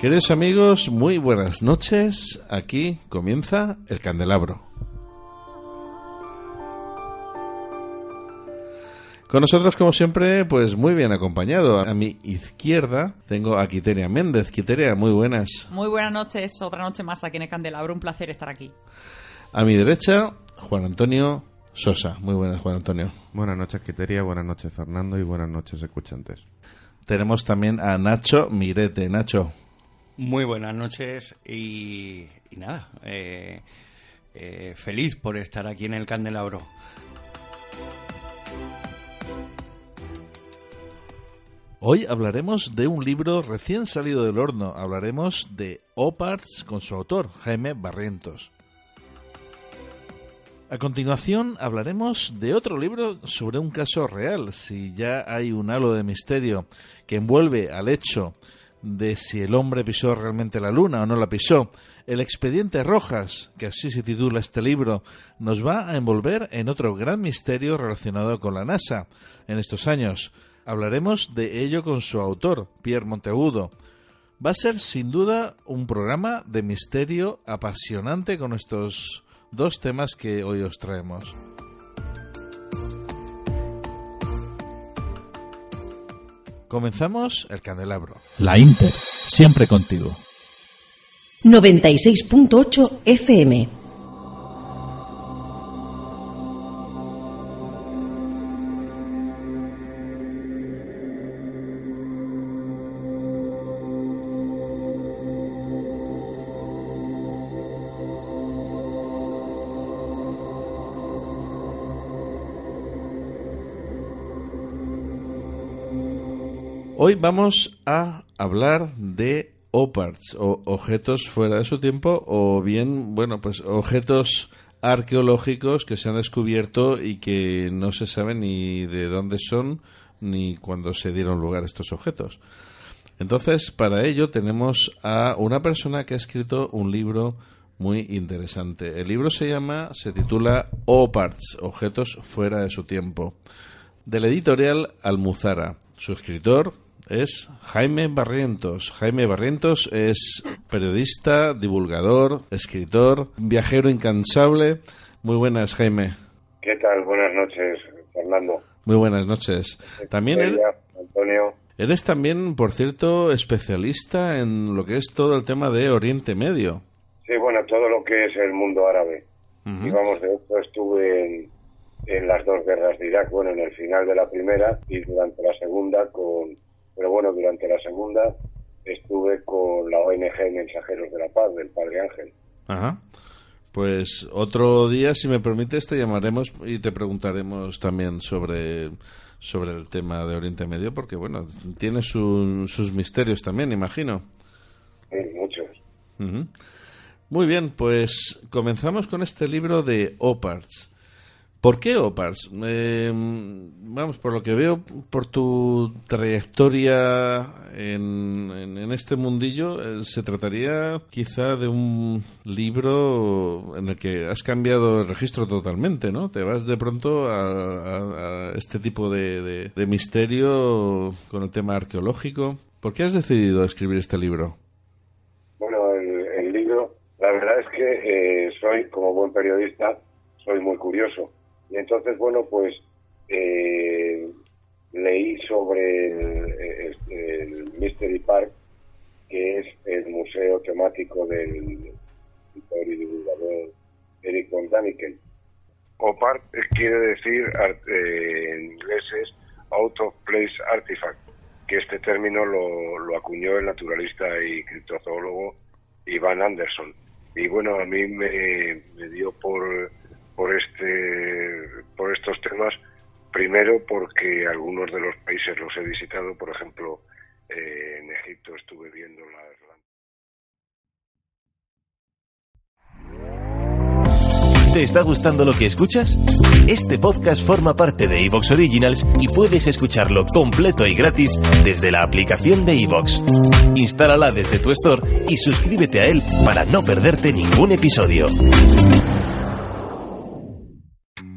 Queridos amigos, muy buenas noches. Aquí comienza el candelabro. Con nosotros, como siempre, pues muy bien acompañado. A mi izquierda tengo a Quiteria Méndez. Quiteria, muy buenas. Muy buenas noches, otra noche más aquí en el Candelabro. Un placer estar aquí. A mi derecha, Juan Antonio Sosa. Muy buenas, Juan Antonio. Buenas noches, Quiteria. Buenas noches, Fernando. Y buenas noches, escuchantes. Tenemos también a Nacho Mirete. Nacho. Muy buenas noches y, nada, eh, eh, feliz por estar aquí en el Candelabro. Hoy hablaremos de un libro recién salido del horno. Hablaremos de Oparts con su autor, Jaime Barrientos. A continuación hablaremos de otro libro sobre un caso real, si ya hay un halo de misterio que envuelve al hecho de si el hombre pisó realmente la luna o no la pisó. El expediente Rojas, que así se titula este libro, nos va a envolver en otro gran misterio relacionado con la NASA en estos años. Hablaremos de ello con su autor, Pierre Monteagudo. Va a ser sin duda un programa de misterio apasionante con estos dos temas que hoy os traemos. Comenzamos el candelabro. La Inter, siempre contigo. 96.8 FM. Hoy vamos a hablar de OPARTs, o objetos fuera de su tiempo, o bien, bueno, pues objetos arqueológicos que se han descubierto y que no se sabe ni de dónde son ni cuándo se dieron lugar estos objetos. Entonces, para ello tenemos a una persona que ha escrito un libro muy interesante. El libro se llama, se titula OPARTs, objetos fuera de su tiempo, del editorial Almuzara. Su escritor, es Jaime Barrientos. Jaime Barrientos es periodista, divulgador, escritor, viajero incansable. Muy buenas, Jaime. ¿Qué tal? Buenas noches, Fernando. Muy buenas noches. También eres, Antonio. Eres también, por cierto, especialista en lo que es todo el tema de Oriente Medio. Sí, bueno, todo lo que es el mundo árabe. Y vamos, de hecho estuve en, en las dos guerras de Irak, bueno, en el final de la primera y durante la segunda con pero bueno, durante la segunda estuve con la ONG Mensajeros de la Paz, del Padre Ángel. Ajá. Pues otro día, si me permites, te llamaremos y te preguntaremos también sobre, sobre el tema de Oriente Medio, porque bueno, tiene sus misterios también, imagino. Sí, muchos. Muy bien, pues comenzamos con este libro de Oparts. ¿Por qué OPARS? Eh, vamos, por lo que veo, por tu trayectoria en, este mundillo, eh, se trataría quizá de un libro en el que has cambiado el registro totalmente, ¿no? Te vas de pronto a, este tipo de, misterio con el tema arqueológico. ¿Por qué has decidido escribir este libro? Bueno, el, libro, la verdad es que eh, soy, como buen periodista, soy muy curioso y entonces, bueno, pues eh, leí sobre el, Mystery Park, que es el museo temático del escritor y divulgador Eric von Daniken. OPART quiere decir eh, en inglés es Out of Place Artifact, que este término lo, acuñó el naturalista y criptozoólogo Ivan Anderson. Y bueno, a mí me dio por por este por estos temas primero porque algunos de los países los he visitado por ejemplo eh, en Egipto estuve viendo las ¿Te está gustando lo que escuchas? Este podcast forma parte de Evox Originals y puedes escucharlo completo y gratis desde la aplicación de Evox. Instálala desde tu store y suscríbete a él para no perderte ningún episodio.